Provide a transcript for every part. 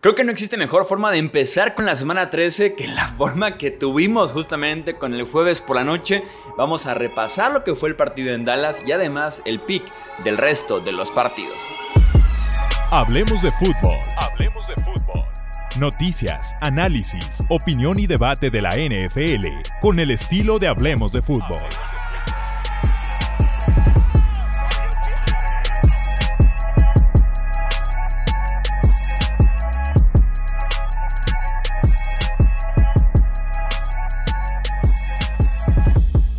Creo que no existe mejor forma de empezar con la semana 13 que la forma que tuvimos justamente con el jueves por la noche. Vamos a repasar lo que fue el partido en Dallas y además el pick del resto de los partidos. Hablemos de fútbol. Hablemos de fútbol. Noticias, análisis, opinión y debate de la NFL con el estilo de Hablemos de fútbol.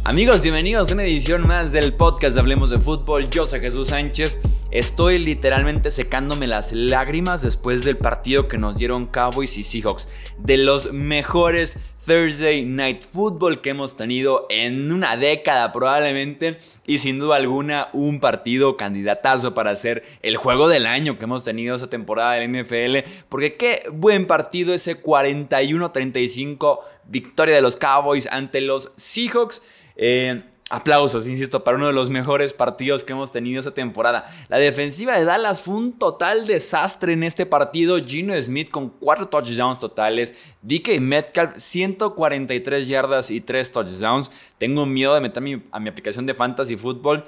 Amigos, bienvenidos a una edición más del podcast de Hablemos de Fútbol. Yo soy Jesús Sánchez. Estoy literalmente secándome las lágrimas después del partido que nos dieron Cowboys y Seahawks. De los mejores Thursday Night Football que hemos tenido en una década probablemente. Y sin duda alguna un partido candidatazo para ser el juego del año que hemos tenido esa temporada del NFL. Porque qué buen partido ese 41-35 victoria de los Cowboys ante los Seahawks. Eh, aplausos, insisto, para uno de los mejores partidos que hemos tenido esta temporada. La defensiva de Dallas fue un total desastre en este partido. Gino Smith con 4 touchdowns totales. DK Metcalf 143 yardas y 3 touchdowns. Tengo miedo de meterme a mi aplicación de Fantasy Football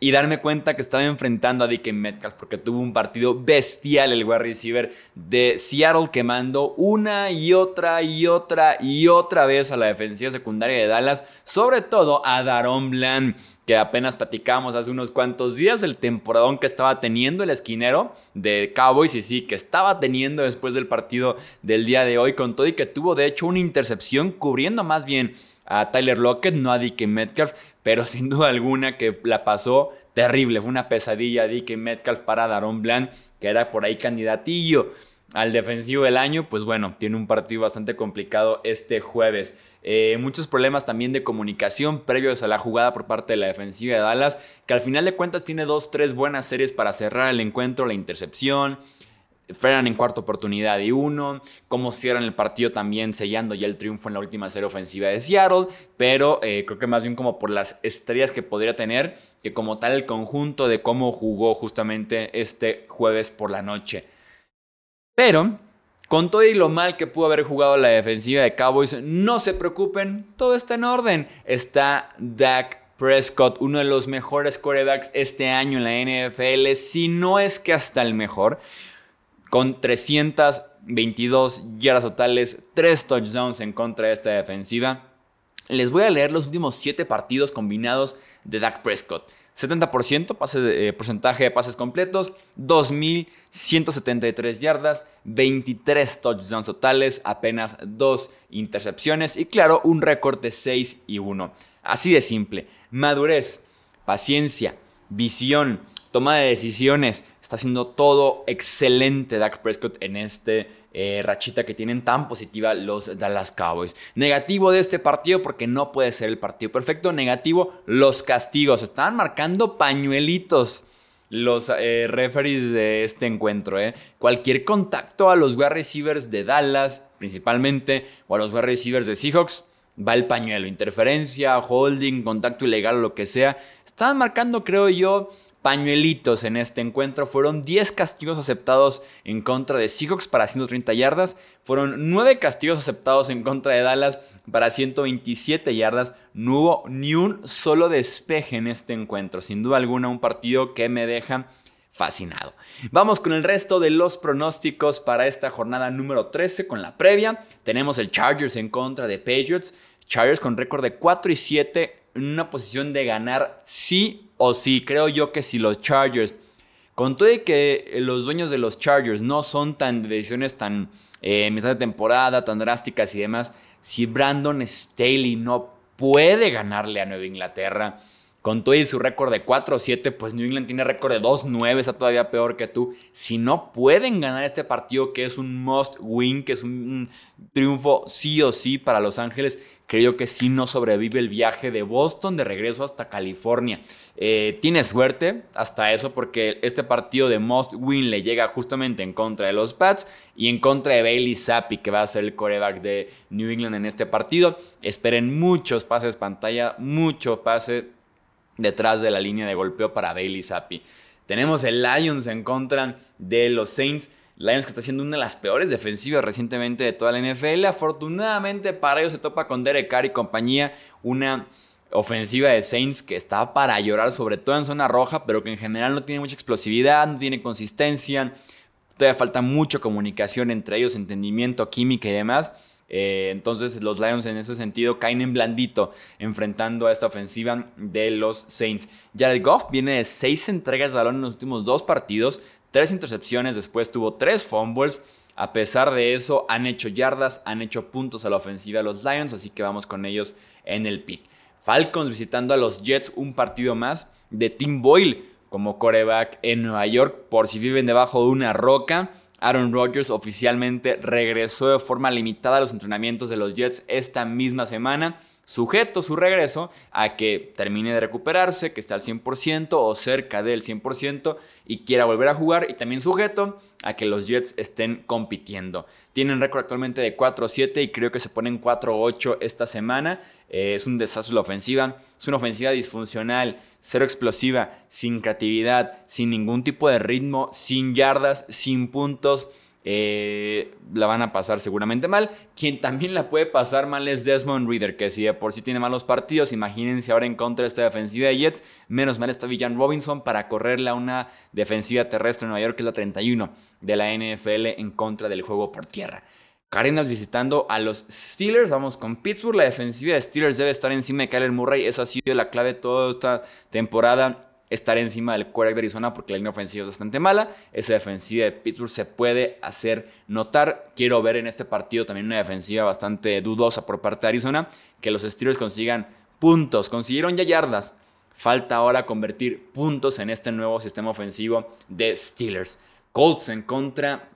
y darme cuenta que estaba enfrentando a DK Metcalf porque tuvo un partido bestial el wide receiver de Seattle quemando una y otra y otra y otra vez a la defensiva secundaria de Dallas, sobre todo a Daron Bland que apenas platicamos hace unos cuantos días del temporadón que estaba teniendo el esquinero de Cowboys y sí, que estaba teniendo después del partido del día de hoy con todo y que tuvo de hecho una intercepción cubriendo más bien a Tyler Lockett, no a DK Metcalf, pero sin duda alguna que la pasó terrible. Fue una pesadilla DK Metcalf para Daron Bland, que era por ahí candidatillo al defensivo del año. Pues bueno, tiene un partido bastante complicado este jueves. Eh, muchos problemas también de comunicación previos a la jugada por parte de la defensiva de Dallas, que al final de cuentas tiene dos, tres buenas series para cerrar el encuentro, la intercepción, frenan en cuarta oportunidad y uno, cómo cierran el partido también sellando ya el triunfo en la última serie ofensiva de Seattle, pero eh, creo que más bien como por las estrellas que podría tener, que como tal el conjunto de cómo jugó justamente este jueves por la noche. Pero, con todo y lo mal que pudo haber jugado la defensiva de Cowboys, no se preocupen, todo está en orden. Está Dak Prescott, uno de los mejores quarterbacks este año en la NFL, si no es que hasta el mejor con 322 yardas totales, 3 touchdowns en contra de esta defensiva. Les voy a leer los últimos 7 partidos combinados de Dak Prescott. 70% pase de, eh, porcentaje de pases completos, 2.173 yardas, 23 touchdowns totales, apenas 2 intercepciones y claro, un récord de 6 y 1. Así de simple. Madurez, paciencia, visión, toma de decisiones, Está haciendo todo excelente Dak Prescott en este eh, rachita que tienen tan positiva los Dallas Cowboys. Negativo de este partido porque no puede ser el partido perfecto. Negativo, los castigos. Estaban marcando pañuelitos los eh, referees de este encuentro. Eh. Cualquier contacto a los wide receivers de Dallas, principalmente, o a los wide receivers de Seahawks, va el pañuelo. Interferencia, holding, contacto ilegal lo que sea. Estaban marcando, creo yo, pañuelitos en este encuentro. Fueron 10 castigos aceptados en contra de Seahawks para 130 yardas. Fueron 9 castigos aceptados en contra de Dallas para 127 yardas. No hubo ni un solo despeje en este encuentro. Sin duda alguna un partido que me deja fascinado. Vamos con el resto de los pronósticos para esta jornada número 13 con la previa. Tenemos el Chargers en contra de Patriots. Chargers con récord de 4 y 7 en una posición de ganar sí o sí. Creo yo que si los Chargers, con todo y que los dueños de los Chargers no son tan de decisiones tan eh, mitad de temporada, tan drásticas y demás, si Brandon Staley no puede ganarle a Nueva Inglaterra, con todo y su récord de 4-7, pues New England tiene récord de 2-9, está todavía peor que tú. Si no pueden ganar este partido, que es un must win, que es un triunfo sí o sí para Los Ángeles, creo que sí no sobrevive el viaje de Boston de regreso hasta California. Eh, tiene suerte hasta eso porque este partido de Most Win le llega justamente en contra de los Pats y en contra de Bailey Zappi, que va a ser el coreback de New England en este partido. Esperen muchos pases pantalla, mucho pase detrás de la línea de golpeo para Bailey Zappi. Tenemos el Lions en contra de los Saints. Lions que está siendo una de las peores defensivas recientemente de toda la NFL. Afortunadamente para ellos se topa con Derek Carr y compañía. Una ofensiva de Saints que está para llorar, sobre todo en zona roja, pero que en general no tiene mucha explosividad, no tiene consistencia. Todavía falta mucha comunicación entre ellos, entendimiento, química y demás. Eh, entonces los Lions en ese sentido caen en blandito enfrentando a esta ofensiva de los Saints. Jared Goff viene de seis entregas de balón en los últimos dos partidos, tres intercepciones, después tuvo tres fumbles. A pesar de eso, han hecho yardas, han hecho puntos a la ofensiva los Lions, así que vamos con ellos en el pick. Falcons visitando a los Jets un partido más de Tim Boyle como coreback en Nueva York por si viven debajo de una roca. Aaron Rodgers oficialmente regresó de forma limitada a los entrenamientos de los Jets esta misma semana sujeto su regreso a que termine de recuperarse, que esté al 100% o cerca del 100% y quiera volver a jugar y también sujeto a que los Jets estén compitiendo. Tienen récord actualmente de 4-7 y creo que se ponen 4-8 esta semana. Eh, es un desastre la ofensiva. Es una ofensiva disfuncional, cero explosiva, sin creatividad, sin ningún tipo de ritmo, sin yardas, sin puntos. Eh, la van a pasar seguramente mal. Quien también la puede pasar mal es Desmond Reader, que si de por sí tiene malos partidos, imagínense ahora en contra de esta defensiva de Jets. Menos mal está Villan Robinson para correrle a una defensiva terrestre en Nueva York, que es la 31 de la NFL en contra del juego por tierra. Cardinals visitando a los Steelers. Vamos con Pittsburgh. La defensiva de Steelers debe estar encima de Kyler Murray. Esa ha sido la clave toda esta temporada estar encima del quarterback de Arizona porque la línea ofensiva es bastante mala. Esa defensiva de Pittsburgh se puede hacer notar. Quiero ver en este partido también una defensiva bastante dudosa por parte de Arizona. Que los Steelers consigan puntos. Consiguieron ya yardas. Falta ahora convertir puntos en este nuevo sistema ofensivo de Steelers. Colts en contra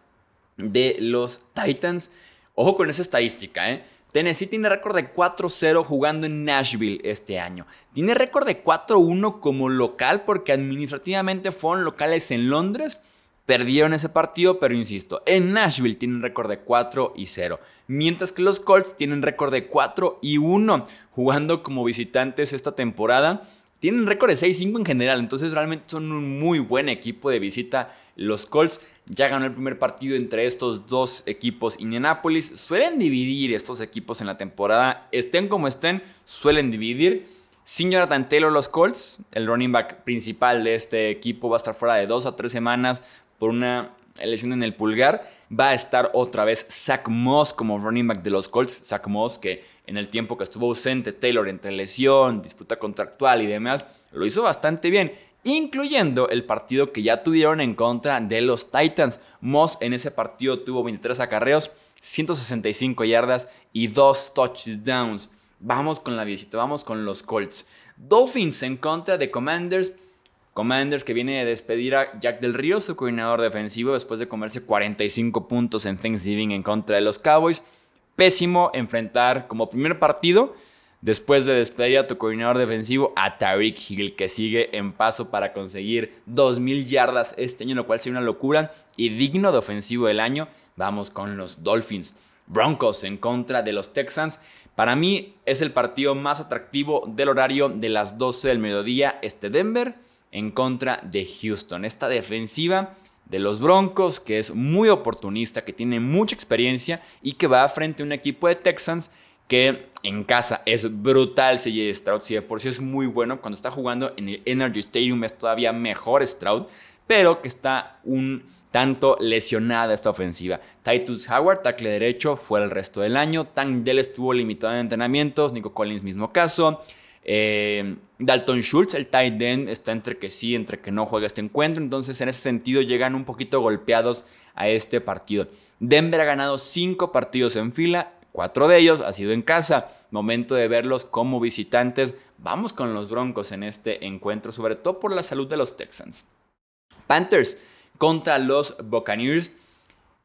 de los Titans. Ojo con esa estadística, ¿eh? Tennessee tiene récord de 4-0 jugando en Nashville este año. Tiene récord de 4-1 como local porque administrativamente fueron locales en Londres. Perdieron ese partido, pero insisto, en Nashville tienen récord de 4 y 0. Mientras que los Colts tienen récord de 4 y 1 jugando como visitantes esta temporada. Tienen récord de 6-5 en general, entonces realmente son un muy buen equipo de visita los Colts. Ya ganó el primer partido entre estos dos equipos Indianapolis. Suelen dividir estos equipos en la temporada. Estén como estén, suelen dividir. Sin Jonathan Taylor, los Colts, el running back principal de este equipo, va a estar fuera de dos a tres semanas por una lesión en el pulgar. Va a estar otra vez Zach Moss como running back de los Colts. Zach Moss que en el tiempo que estuvo ausente Taylor entre lesión, disputa contractual y demás, lo hizo bastante bien incluyendo el partido que ya tuvieron en contra de los Titans. Moss en ese partido tuvo 23 acarreos, 165 yardas y 2 touchdowns. Vamos con la visita, vamos con los Colts. Dolphins en contra de Commanders. Commanders que viene de despedir a Jack del Río, su coordinador defensivo, después de comerse 45 puntos en Thanksgiving en contra de los Cowboys. Pésimo enfrentar como primer partido Después de despedir a tu coordinador defensivo, a Tariq Hill, que sigue en paso para conseguir 2.000 yardas este año, lo cual sería una locura y digno de ofensivo del año. Vamos con los Dolphins. Broncos en contra de los Texans. Para mí es el partido más atractivo del horario de las 12 del mediodía. Este Denver en contra de Houston. Esta defensiva de los Broncos, que es muy oportunista, que tiene mucha experiencia y que va frente a un equipo de Texans que en casa es brutal CJ Stroud. Si de por sí es muy bueno, cuando está jugando en el Energy Stadium es todavía mejor Stroud, pero que está un tanto lesionada esta ofensiva. Titus Howard, tackle derecho, fue el resto del año. Tank Dell estuvo limitado en entrenamientos. Nico Collins, mismo caso. Eh, Dalton Schultz, el tight end, está entre que sí, entre que no juega este encuentro. Entonces, en ese sentido, llegan un poquito golpeados a este partido. Denver ha ganado cinco partidos en fila. Cuatro de ellos ha sido en casa. Momento de verlos como visitantes. Vamos con los Broncos en este encuentro, sobre todo por la salud de los Texans. Panthers contra los Buccaneers.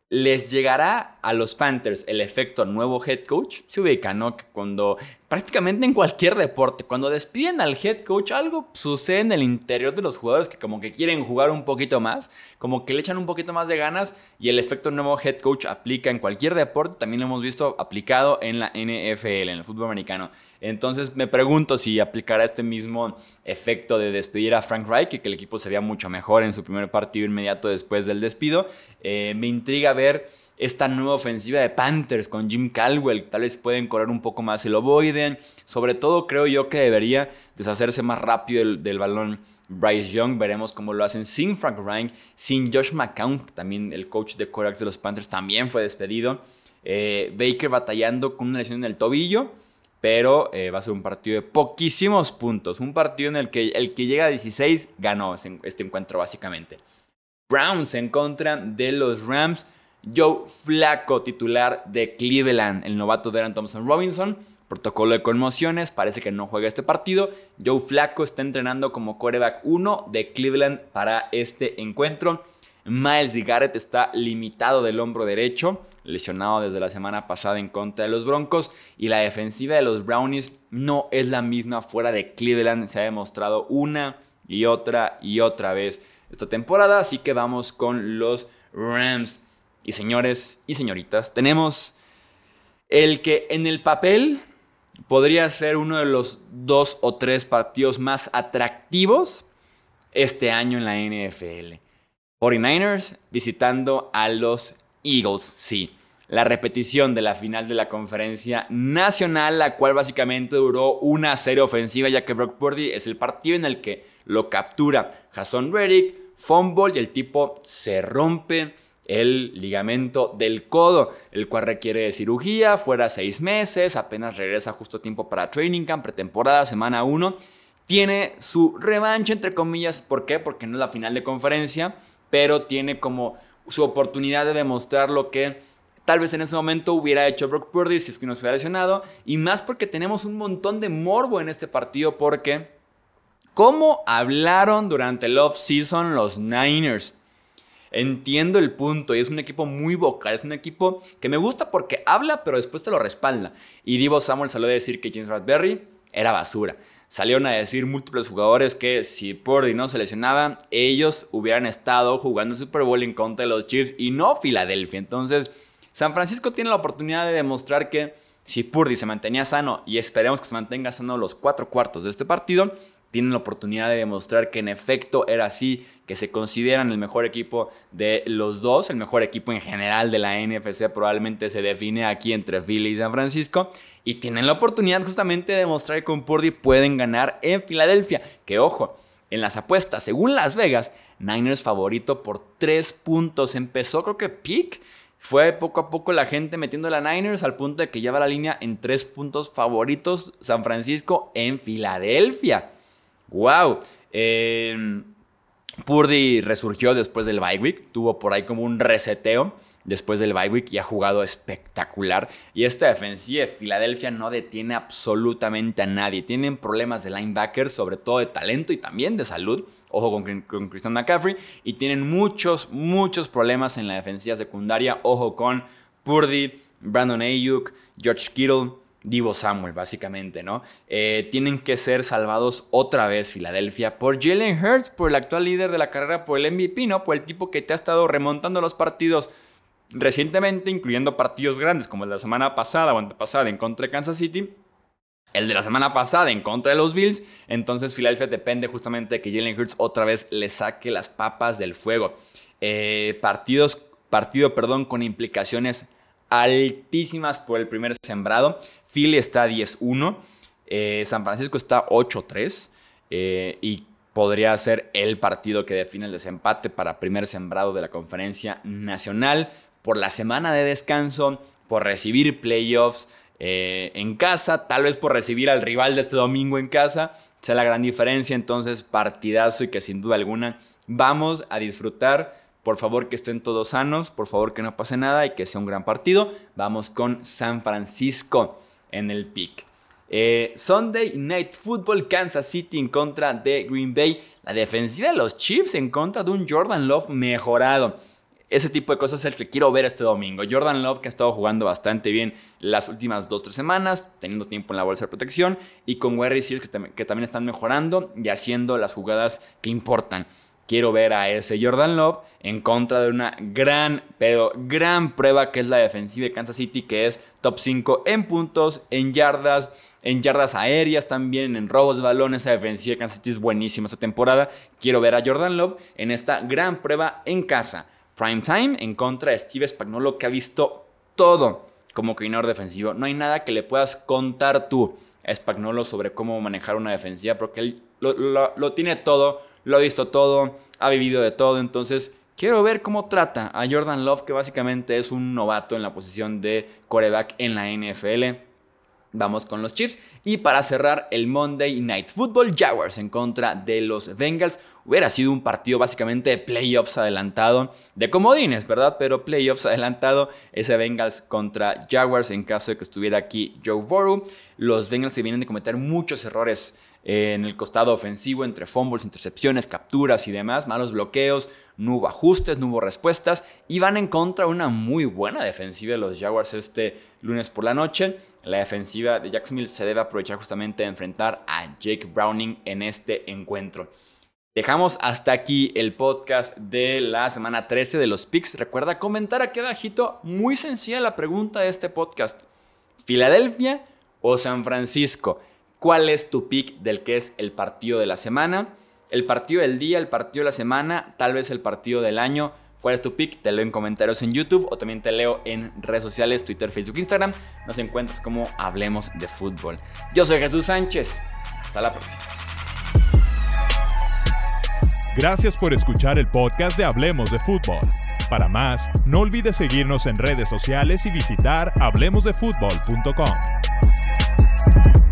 ¿Les llegará a los Panthers el efecto nuevo head coach? Se ubica, ¿no? Cuando prácticamente en cualquier deporte. Cuando despiden al head coach, algo sucede en el interior de los jugadores que como que quieren jugar un poquito más, como que le echan un poquito más de ganas y el efecto nuevo head coach aplica en cualquier deporte. También lo hemos visto aplicado en la NFL, en el fútbol americano. Entonces me pregunto si aplicará este mismo efecto de despedir a Frank Reich y que el equipo se vea mucho mejor en su primer partido inmediato después del despido. Eh, me intriga ver esta nueva ofensiva de Panthers con Jim Caldwell. Tal vez pueden correr un poco más el ovoide. Sobre todo creo yo que debería deshacerse más rápido del, balón Bryce Young. Veremos cómo lo hacen sin Frank Ryan, sin Josh McCown, también el coach de Corax de los Panthers también fue despedido. Eh, Baker batallando con una lesión en el tobillo. Pero eh, va a ser un partido de poquísimos puntos. Un partido en el que el que llega a 16 ganó este encuentro básicamente. Browns en contra de los Rams. Joe Flaco, titular de Cleveland, el novato de Aaron Thompson Robinson. Protocolo de conmociones, parece que no juega este partido. Joe Flaco está entrenando como quarterback 1 de Cleveland para este encuentro. Miles Garrett está limitado del hombro derecho, lesionado desde la semana pasada en contra de los Broncos. Y la defensiva de los Brownies no es la misma fuera de Cleveland. Se ha demostrado una y otra y otra vez esta temporada. Así que vamos con los Rams y señores y señoritas, tenemos el que en el papel podría ser uno de los dos o tres partidos más atractivos este año en la NFL. 49ers visitando a los Eagles, sí. La repetición de la final de la conferencia nacional, la cual básicamente duró una serie ofensiva, ya que Brock Purdy es el partido en el que lo captura Jason Reddick, fumble y el tipo se rompe el ligamento del codo, el cual requiere cirugía, fuera seis meses, apenas regresa justo a tiempo para training camp, pretemporada, semana 1. Tiene su revancha, entre comillas, ¿por qué? Porque no es la final de conferencia, pero tiene como su oportunidad de demostrar lo que tal vez en ese momento hubiera hecho Brock Purdy si es que no se hubiera lesionado, y más porque tenemos un montón de morbo en este partido porque ¿cómo hablaron durante el off-season los Niners? Entiendo el punto y es un equipo muy vocal, es un equipo que me gusta porque habla pero después te lo respalda. Y Divo Samuel salió a decir que James Bradbury era basura. Salieron a decir múltiples jugadores que si Purdy no se lesionaba, ellos hubieran estado jugando el Super Bowl en contra de los Chiefs y no Filadelfia. Entonces, San Francisco tiene la oportunidad de demostrar que si Purdy se mantenía sano y esperemos que se mantenga sano los cuatro cuartos de este partido, tienen la oportunidad de demostrar que en efecto era así, que se consideran el mejor equipo de los dos, el mejor equipo en general de la NFC probablemente se define aquí entre Philly y San Francisco, y tienen la oportunidad justamente de demostrar que con Purdy pueden ganar en Filadelfia, que ojo, en las apuestas, según Las Vegas, Niners favorito por 3 puntos, empezó creo que pick, fue poco a poco la gente metiendo la Niners al punto de que lleva la línea en 3 puntos favoritos San Francisco en Filadelfia. ¡Wow! Eh, Purdy resurgió después del bye week, tuvo por ahí como un reseteo después del bye week y ha jugado espectacular. Y esta defensiva de Filadelfia no detiene absolutamente a nadie. Tienen problemas de linebackers, sobre todo de talento y también de salud. Ojo con, con Christian McCaffrey. Y tienen muchos, muchos problemas en la defensiva secundaria. Ojo con Purdy, Brandon Ayuk, George Kittle. Divo Samuel, básicamente, ¿no? Eh, tienen que ser salvados otra vez Filadelfia por Jalen Hurts, por el actual líder de la carrera, por el MVP, ¿no? Por el tipo que te ha estado remontando los partidos recientemente, incluyendo partidos grandes como el de la semana pasada o antepasada en contra de Kansas City. El de la semana pasada en contra de los Bills. Entonces Filadelfia depende justamente de que Jalen Hurts otra vez le saque las papas del fuego. Eh, partidos, partido, perdón, con implicaciones altísimas por el primer sembrado. Philly está 10-1, eh, San Francisco está 8-3 eh, y podría ser el partido que define el desempate para primer sembrado de la conferencia nacional por la semana de descanso, por recibir playoffs eh, en casa, tal vez por recibir al rival de este domingo en casa, sea la gran diferencia, entonces partidazo y que sin duda alguna vamos a disfrutar por favor que estén todos sanos, por favor que no pase nada y que sea un gran partido. Vamos con San Francisco en el pick. Eh, Sunday Night Football, Kansas City en contra de Green Bay. La defensiva de los Chiefs en contra de un Jordan Love mejorado. Ese tipo de cosas es el que quiero ver este domingo. Jordan Love, que ha estado jugando bastante bien las últimas 2-3 semanas, teniendo tiempo en la bolsa de protección, y con Seals, que, que también están mejorando y haciendo las jugadas que importan. Quiero ver a ese Jordan Love en contra de una gran, pero gran prueba que es la defensiva de Kansas City, que es top 5 en puntos, en yardas, en yardas aéreas también, en robos de balón. Esa defensiva de Kansas City es buenísima esta temporada. Quiero ver a Jordan Love en esta gran prueba en casa. Prime time en contra de Steve Spagnuolo que ha visto todo como coordinador defensivo. No hay nada que le puedas contar tú a Spagnuolo sobre cómo manejar una defensiva porque él lo, tiene todo, lo ha visto todo, ha vivido de todo. Entonces quiero ver cómo trata a Jordan Love que básicamente es un novato en la posición de coreback en la NFL. Vamos con los Chiefs. Y para cerrar el Monday Night Football, Jaguars en contra de los Bengals. Hubiera sido un partido básicamente de playoffs adelantado, de comodines, ¿verdad? Pero playoffs adelantado, ese Bengals contra Jaguars en caso de que estuviera aquí Joe Burrow. Los Bengals se vienen de cometer muchos errores en el costado ofensivo entre fumbles, intercepciones, capturas y demás, malos bloqueos, no hubo ajustes, no hubo respuestas y van en contra una muy buena defensiva de los Jaguars este lunes por la noche. La defensiva de Jacksonville se debe aprovechar justamente de enfrentar a Jake Browning en este encuentro. Dejamos hasta aquí el podcast de la semana 13 de los picks. Recuerda comentar aquí abajito, muy sencilla la pregunta de este podcast. ¿Filadelfia o San Francisco? ¿Cuál es tu pick del que es el partido de la semana? El partido del día, el partido de la semana, tal vez el partido del año. ¿Cuál es tu pick? Te leo en comentarios en YouTube o también te leo en redes sociales, Twitter, Facebook, Instagram. Nos encuentras como Hablemos de Fútbol. Yo soy Jesús Sánchez. Hasta la próxima. Gracias por escuchar el podcast de Hablemos de Fútbol. Para más, no olvides seguirnos en redes sociales y visitar hablemosdefutbol.com.